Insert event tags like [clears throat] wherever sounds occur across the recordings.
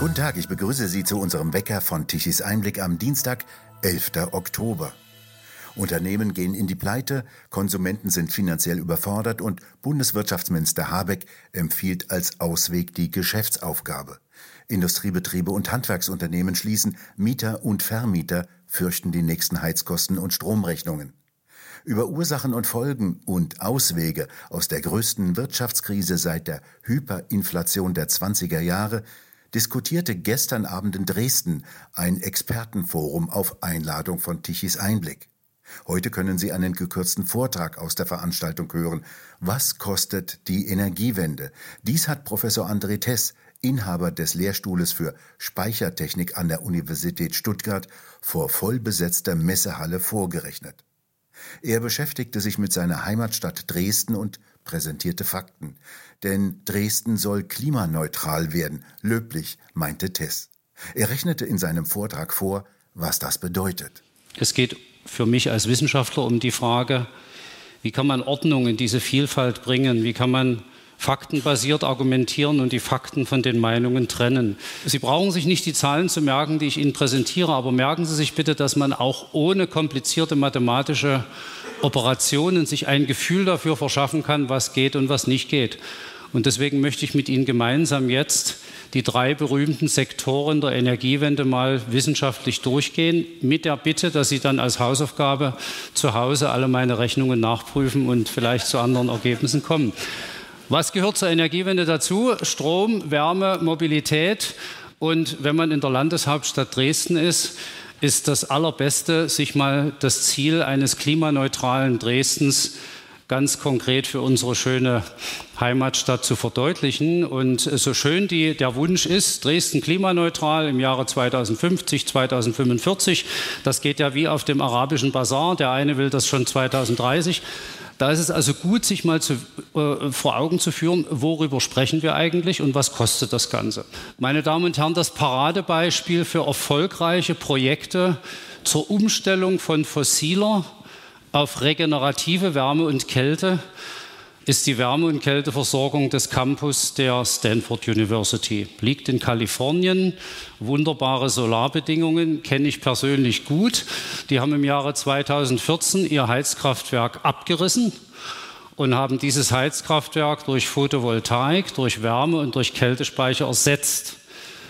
Guten Tag, ich begrüße Sie zu unserem Wecker von Tichys Einblick am Dienstag, 11. Oktober. Unternehmen gehen in die Pleite, Konsumenten sind finanziell überfordert und Bundeswirtschaftsminister Habeck empfiehlt als Ausweg die Geschäftsaufgabe. Industriebetriebe und Handwerksunternehmen schließen, Mieter und Vermieter fürchten die nächsten Heizkosten und Stromrechnungen. Über Ursachen und Folgen und Auswege aus der größten Wirtschaftskrise seit der Hyperinflation der 20er Jahre diskutierte gestern Abend in Dresden ein Expertenforum auf Einladung von Tichys Einblick. Heute können Sie einen gekürzten Vortrag aus der Veranstaltung hören. Was kostet die Energiewende? Dies hat Professor André Tess, Inhaber des Lehrstuhles für Speichertechnik an der Universität Stuttgart, vor vollbesetzter Messehalle vorgerechnet. Er beschäftigte sich mit seiner Heimatstadt Dresden und präsentierte Fakten. Denn Dresden soll klimaneutral werden, löblich, meinte Tess. Er rechnete in seinem Vortrag vor, was das bedeutet. Es geht für mich als Wissenschaftler um die Frage, wie kann man Ordnung in diese Vielfalt bringen? Wie kann man faktenbasiert argumentieren und die Fakten von den Meinungen trennen. Sie brauchen sich nicht die Zahlen zu merken, die ich Ihnen präsentiere, aber merken Sie sich bitte, dass man auch ohne komplizierte mathematische Operationen sich ein Gefühl dafür verschaffen kann, was geht und was nicht geht. Und deswegen möchte ich mit Ihnen gemeinsam jetzt die drei berühmten Sektoren der Energiewende mal wissenschaftlich durchgehen, mit der Bitte, dass Sie dann als Hausaufgabe zu Hause alle meine Rechnungen nachprüfen und vielleicht zu anderen Ergebnissen kommen. Was gehört zur Energiewende dazu? Strom, Wärme, Mobilität. Und wenn man in der Landeshauptstadt Dresden ist, ist das Allerbeste, sich mal das Ziel eines klimaneutralen Dresdens ganz konkret für unsere schöne Heimatstadt zu verdeutlichen. Und so schön die, der Wunsch ist, Dresden klimaneutral im Jahre 2050, 2045, das geht ja wie auf dem arabischen Bazar. Der eine will das schon 2030. Da ist es also gut, sich mal zu, äh, vor Augen zu führen, worüber sprechen wir eigentlich und was kostet das Ganze. Meine Damen und Herren, das Paradebeispiel für erfolgreiche Projekte zur Umstellung von fossiler auf regenerative Wärme und Kälte ist die Wärme- und Kälteversorgung des Campus der Stanford University. Liegt in Kalifornien, wunderbare Solarbedingungen, kenne ich persönlich gut. Die haben im Jahre 2014 ihr Heizkraftwerk abgerissen und haben dieses Heizkraftwerk durch Photovoltaik, durch Wärme und durch Kältespeicher ersetzt.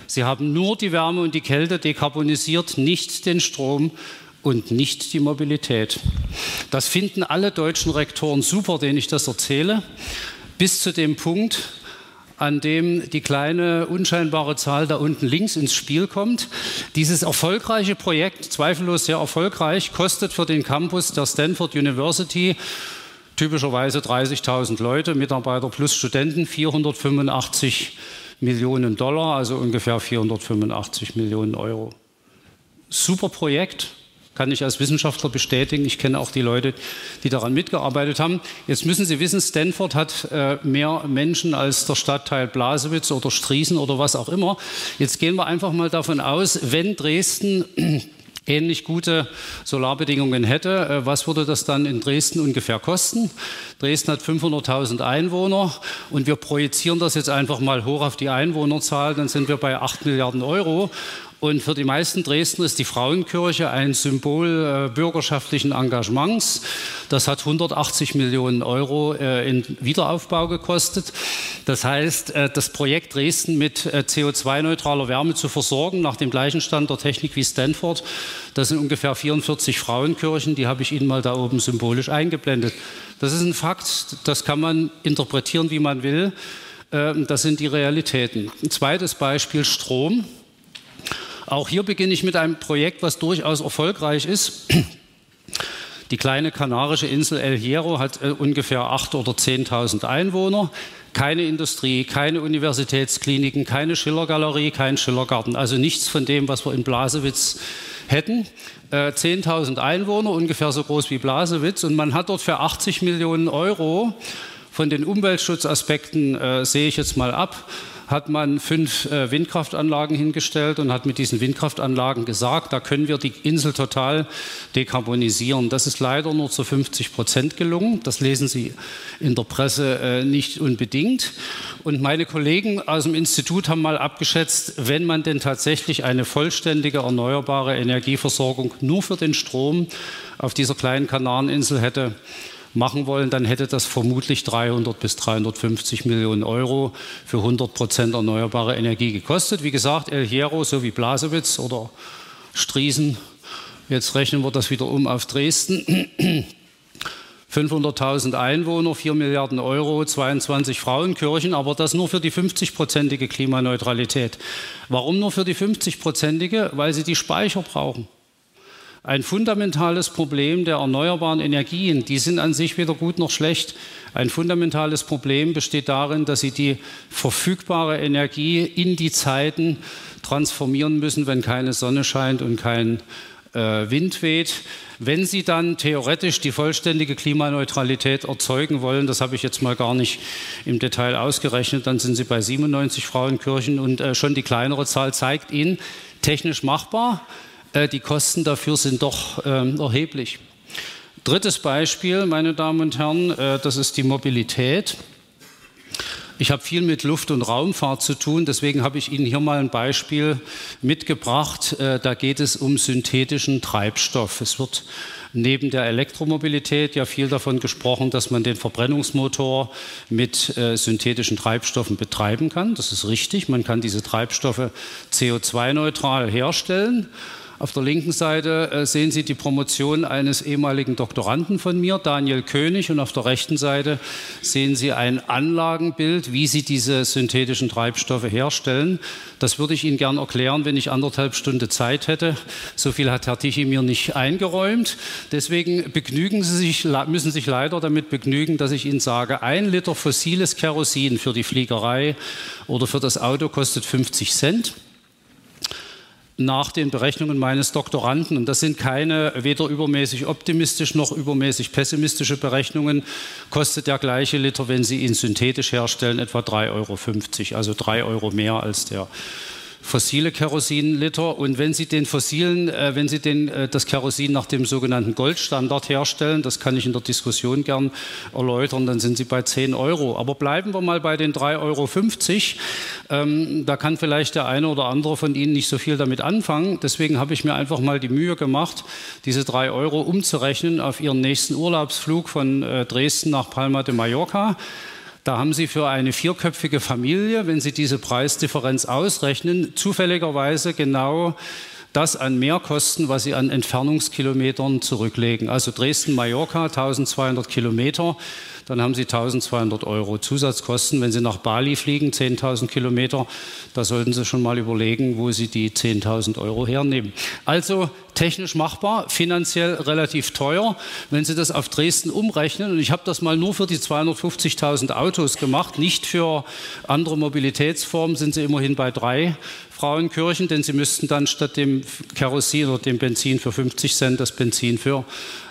Sie haben nur die Wärme und die Kälte dekarbonisiert, nicht den Strom und nicht die Mobilität. Das finden alle deutschen Rektoren super, denen ich das erzähle, bis zu dem Punkt, an dem die kleine unscheinbare Zahl da unten links ins Spiel kommt. Dieses erfolgreiche Projekt, zweifellos sehr erfolgreich, kostet für den Campus der Stanford University typischerweise 30.000 Leute, Mitarbeiter plus Studenten, 485 Millionen Dollar, also ungefähr 485 Millionen Euro. Super Projekt, kann ich als Wissenschaftler bestätigen. Ich kenne auch die Leute, die daran mitgearbeitet haben. Jetzt müssen Sie wissen, Stanford hat äh, mehr Menschen als der Stadtteil Blasewitz oder Striesen oder was auch immer. Jetzt gehen wir einfach mal davon aus, wenn Dresden [clears throat] ähnlich gute Solarbedingungen hätte, äh, was würde das dann in Dresden ungefähr kosten? Dresden hat 500.000 Einwohner und wir projizieren das jetzt einfach mal hoch auf die Einwohnerzahl, dann sind wir bei 8 Milliarden Euro. Und für die meisten Dresden ist die Frauenkirche ein Symbol äh, bürgerschaftlichen Engagements. Das hat 180 Millionen Euro äh, in Wiederaufbau gekostet. Das heißt, äh, das Projekt Dresden mit äh, CO2-neutraler Wärme zu versorgen, nach dem gleichen Stand der Technik wie Stanford, das sind ungefähr 44 Frauenkirchen, die habe ich Ihnen mal da oben symbolisch eingeblendet. Das ist ein Fakt, das kann man interpretieren, wie man will. Ähm, das sind die Realitäten. Ein zweites Beispiel Strom. Auch hier beginne ich mit einem Projekt, was durchaus erfolgreich ist. Die kleine kanarische Insel El Hierro hat äh, ungefähr 8.000 oder 10.000 Einwohner. Keine Industrie, keine Universitätskliniken, keine Schillergalerie, kein Schillergarten. Also nichts von dem, was wir in Blasewitz hätten. Äh, 10.000 Einwohner, ungefähr so groß wie Blasewitz. Und man hat dort für 80 Millionen Euro von den Umweltschutzaspekten, äh, sehe ich jetzt mal ab, hat man fünf äh, Windkraftanlagen hingestellt und hat mit diesen Windkraftanlagen gesagt, da können wir die Insel total dekarbonisieren. Das ist leider nur zu 50 Prozent gelungen. Das lesen Sie in der Presse äh, nicht unbedingt. Und meine Kollegen aus dem Institut haben mal abgeschätzt, wenn man denn tatsächlich eine vollständige erneuerbare Energieversorgung nur für den Strom auf dieser kleinen Kanareninsel hätte machen wollen, dann hätte das vermutlich 300 bis 350 Millionen Euro für 100 Prozent erneuerbare Energie gekostet. Wie gesagt, El Hierro sowie Blasewitz oder Striesen, jetzt rechnen wir das wieder um auf Dresden. [clears throat] 500.000 Einwohner, 4 Milliarden Euro, 22 Frauenkirchen, aber das nur für die 50-prozentige Klimaneutralität. Warum nur für die 50-prozentige? Weil sie die Speicher brauchen. Ein fundamentales Problem der erneuerbaren Energien, die sind an sich weder gut noch schlecht. Ein fundamentales Problem besteht darin, dass sie die verfügbare Energie in die Zeiten transformieren müssen, wenn keine Sonne scheint und kein äh, Wind weht. Wenn Sie dann theoretisch die vollständige Klimaneutralität erzeugen wollen, das habe ich jetzt mal gar nicht im Detail ausgerechnet, dann sind Sie bei 97 Frauenkirchen und äh, schon die kleinere Zahl zeigt Ihnen, technisch machbar. Äh, die Kosten dafür sind doch ähm, erheblich. Drittes Beispiel, meine Damen und Herren, äh, das ist die Mobilität. Ich habe viel mit Luft- und Raumfahrt zu tun, deswegen habe ich Ihnen hier mal ein Beispiel mitgebracht. Äh, da geht es um synthetischen Treibstoff. Es wird neben der Elektromobilität ja viel davon gesprochen, dass man den Verbrennungsmotor mit synthetischen Treibstoffen betreiben kann. Das ist richtig. Man kann diese Treibstoffe CO2-neutral herstellen. Auf der linken Seite äh, sehen Sie die Promotion eines ehemaligen Doktoranden von mir, Daniel König, und auf der rechten Seite sehen Sie ein Anlagenbild, wie Sie diese synthetischen Treibstoffe herstellen. Das würde ich Ihnen gern erklären, wenn ich anderthalb Stunden Zeit hätte. So viel hat Herr Tichy mir nicht eingeräumt. Deswegen begnügen Sie sich, müssen sich leider damit begnügen, dass ich Ihnen sage, ein Liter fossiles Kerosin für die Fliegerei oder für das Auto kostet 50 Cent nach den Berechnungen meines Doktoranden, und das sind keine weder übermäßig optimistisch noch übermäßig pessimistische Berechnungen, kostet der gleiche Liter, wenn Sie ihn synthetisch herstellen, etwa 3,50 Euro, also 3 Euro mehr als der fossile Kerosinliter. Und wenn Sie den fossilen, äh, wenn Sie den, äh, das Kerosin nach dem sogenannten Goldstandard herstellen, das kann ich in der Diskussion gern erläutern, dann sind Sie bei 10 Euro. Aber bleiben wir mal bei den 3,50 Euro. Ähm, da kann vielleicht der eine oder andere von Ihnen nicht so viel damit anfangen. Deswegen habe ich mir einfach mal die Mühe gemacht, diese 3 Euro umzurechnen auf Ihren nächsten Urlaubsflug von äh, Dresden nach Palma de Mallorca. Da haben Sie für eine vierköpfige Familie, wenn Sie diese Preisdifferenz ausrechnen, zufälligerweise genau das an Mehrkosten, was Sie an Entfernungskilometern zurücklegen. Also Dresden-Mallorca, 1200 Kilometer dann haben Sie 1200 Euro Zusatzkosten. Wenn Sie nach Bali fliegen, 10.000 Kilometer, da sollten Sie schon mal überlegen, wo Sie die 10.000 Euro hernehmen. Also technisch machbar, finanziell relativ teuer. Wenn Sie das auf Dresden umrechnen, und ich habe das mal nur für die 250.000 Autos gemacht, nicht für andere Mobilitätsformen, sind Sie immerhin bei drei Frauenkirchen, denn Sie müssten dann statt dem Kerosin oder dem Benzin für 50 Cent das Benzin für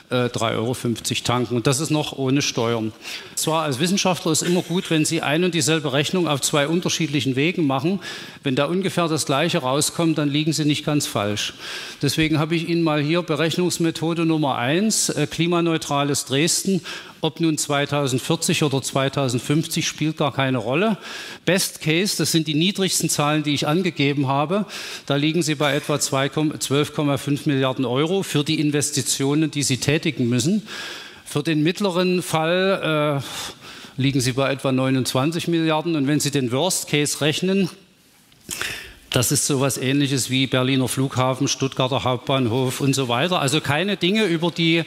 3,50 äh, Euro tanken. Und das ist noch ohne Steuern. Zwar als Wissenschaftler ist immer gut, wenn Sie ein und dieselbe Rechnung auf zwei unterschiedlichen Wegen machen. Wenn da ungefähr das Gleiche rauskommt, dann liegen Sie nicht ganz falsch. Deswegen habe ich Ihnen mal hier Berechnungsmethode Nummer eins, äh, klimaneutrales Dresden ob nun 2040 oder 2050 spielt gar keine Rolle. Best Case, das sind die niedrigsten Zahlen, die ich angegeben habe. Da liegen Sie bei etwa 12,5 Milliarden Euro für die Investitionen, die Sie tätigen müssen. Für den mittleren Fall äh, liegen Sie bei etwa 29 Milliarden. Und wenn Sie den Worst Case rechnen, das ist so etwas Ähnliches wie Berliner Flughafen, Stuttgarter Hauptbahnhof und so weiter. Also keine Dinge, über die,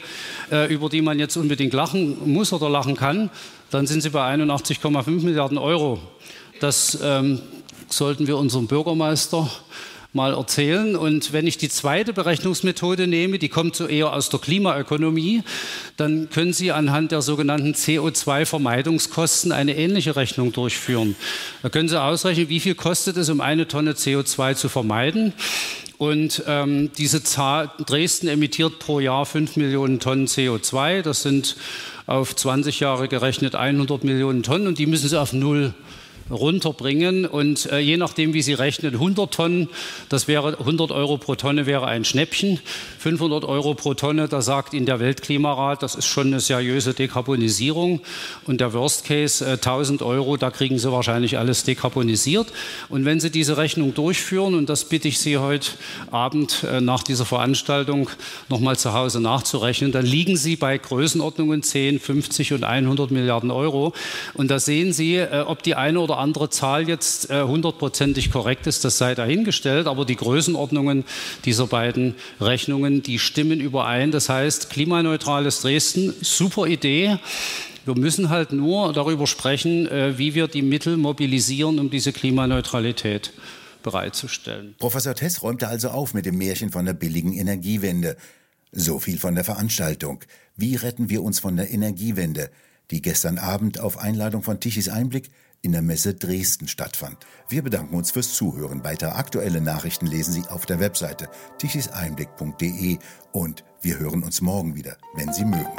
äh, über die man jetzt unbedingt lachen muss oder lachen kann. Dann sind Sie bei 81,5 Milliarden Euro. Das ähm, sollten wir unserem Bürgermeister mal erzählen. Und wenn ich die zweite Berechnungsmethode nehme, die kommt so eher aus der Klimaökonomie, dann können Sie anhand der sogenannten CO2-Vermeidungskosten eine ähnliche Rechnung durchführen. Da können Sie ausrechnen, wie viel kostet es, um eine Tonne CO2 zu vermeiden. Und ähm, diese Zahl, Dresden emittiert pro Jahr 5 Millionen Tonnen CO2. Das sind auf 20 Jahre gerechnet 100 Millionen Tonnen und die müssen Sie auf Null runterbringen. Und äh, je nachdem, wie Sie rechnen, 100 Tonnen, das wäre 100 Euro pro Tonne wäre ein Schnäppchen. 500 Euro pro Tonne, da sagt Ihnen der Weltklimarat, das ist schon eine seriöse Dekarbonisierung. Und der Worst Case, äh, 1000 Euro, da kriegen Sie wahrscheinlich alles dekarbonisiert. Und wenn Sie diese Rechnung durchführen, und das bitte ich Sie heute Abend äh, nach dieser Veranstaltung nochmal zu Hause nachzurechnen, dann liegen Sie bei Größenordnungen 10, 50 und 100 Milliarden Euro. Und da sehen Sie, äh, ob die eine oder andere Zahl jetzt äh, hundertprozentig korrekt ist, das sei dahingestellt. Aber die Größenordnungen dieser beiden Rechnungen, die stimmen überein. Das heißt, klimaneutrales Dresden, super Idee. Wir müssen halt nur darüber sprechen, äh, wie wir die Mittel mobilisieren, um diese Klimaneutralität bereitzustellen. Professor Tess räumte also auf mit dem Märchen von der billigen Energiewende. So viel von der Veranstaltung. Wie retten wir uns von der Energiewende, die gestern Abend auf Einladung von Tichys Einblick in der Messe Dresden stattfand. Wir bedanken uns fürs Zuhören. Weitere aktuelle Nachrichten lesen Sie auf der Webseite tichiseinblick.de und wir hören uns morgen wieder, wenn Sie mögen.